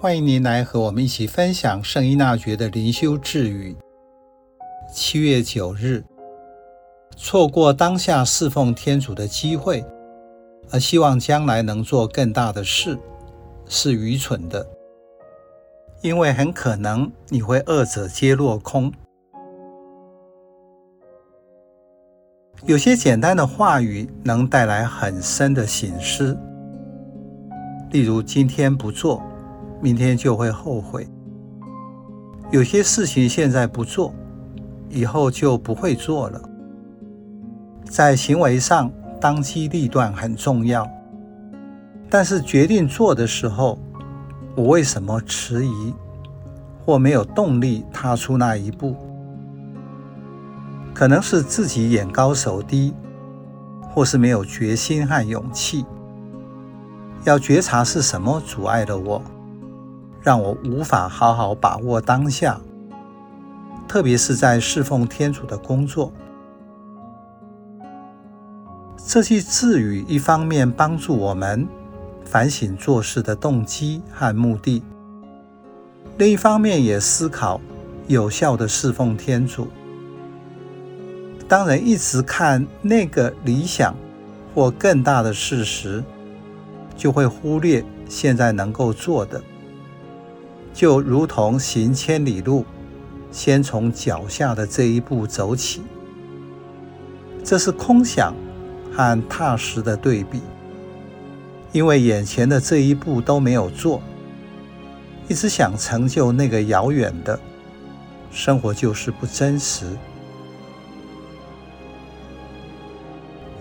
欢迎您来和我们一起分享圣依纳爵的灵修智语。七月九日，错过当下侍奉天主的机会，而希望将来能做更大的事，是愚蠢的，因为很可能你会二者皆落空。有些简单的话语能带来很深的省思，例如今天不做。明天就会后悔。有些事情现在不做，以后就不会做了。在行为上，当机立断很重要。但是决定做的时候，我为什么迟疑或没有动力踏出那一步？可能是自己眼高手低，或是没有决心和勇气。要觉察是什么阻碍了我。让我无法好好把握当下，特别是在侍奉天主的工作。这些字语一方面帮助我们反省做事的动机和目的，另一方面也思考有效的侍奉天主。当人一直看那个理想或更大的事实，就会忽略现在能够做的。就如同行千里路，先从脚下的这一步走起，这是空想和踏实的对比。因为眼前的这一步都没有做，一直想成就那个遥远的，生活就是不真实。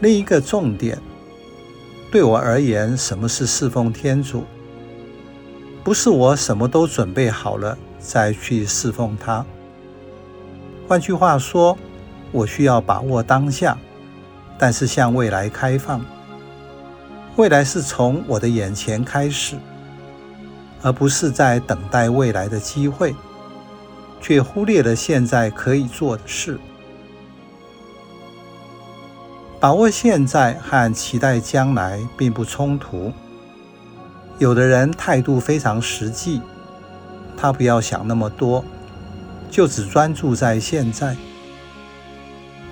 另一个重点，对我而言，什么是侍奉天主？不是我什么都准备好了再去侍奉他。换句话说，我需要把握当下，但是向未来开放。未来是从我的眼前开始，而不是在等待未来的机会，却忽略了现在可以做的事。把握现在和期待将来并不冲突。有的人态度非常实际，他不要想那么多，就只专注在现在。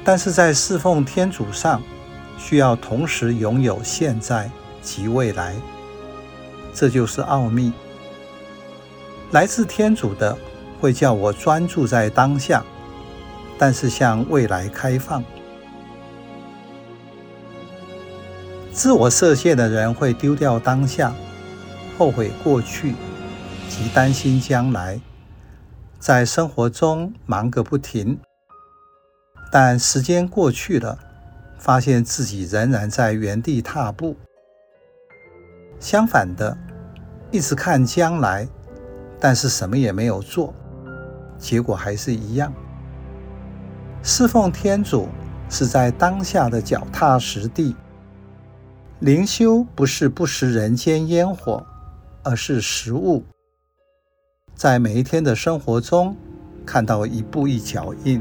但是在侍奉天主上，需要同时拥有现在及未来，这就是奥秘。来自天主的会叫我专注在当下，但是向未来开放。自我设限的人会丢掉当下。后悔过去，及担心将来，在生活中忙个不停。但时间过去了，发现自己仍然在原地踏步。相反的，一直看将来，但是什么也没有做，结果还是一样。侍奉天主是在当下的脚踏实地。灵修不是不食人间烟火。而是食物，在每一天的生活中看到一步一脚印。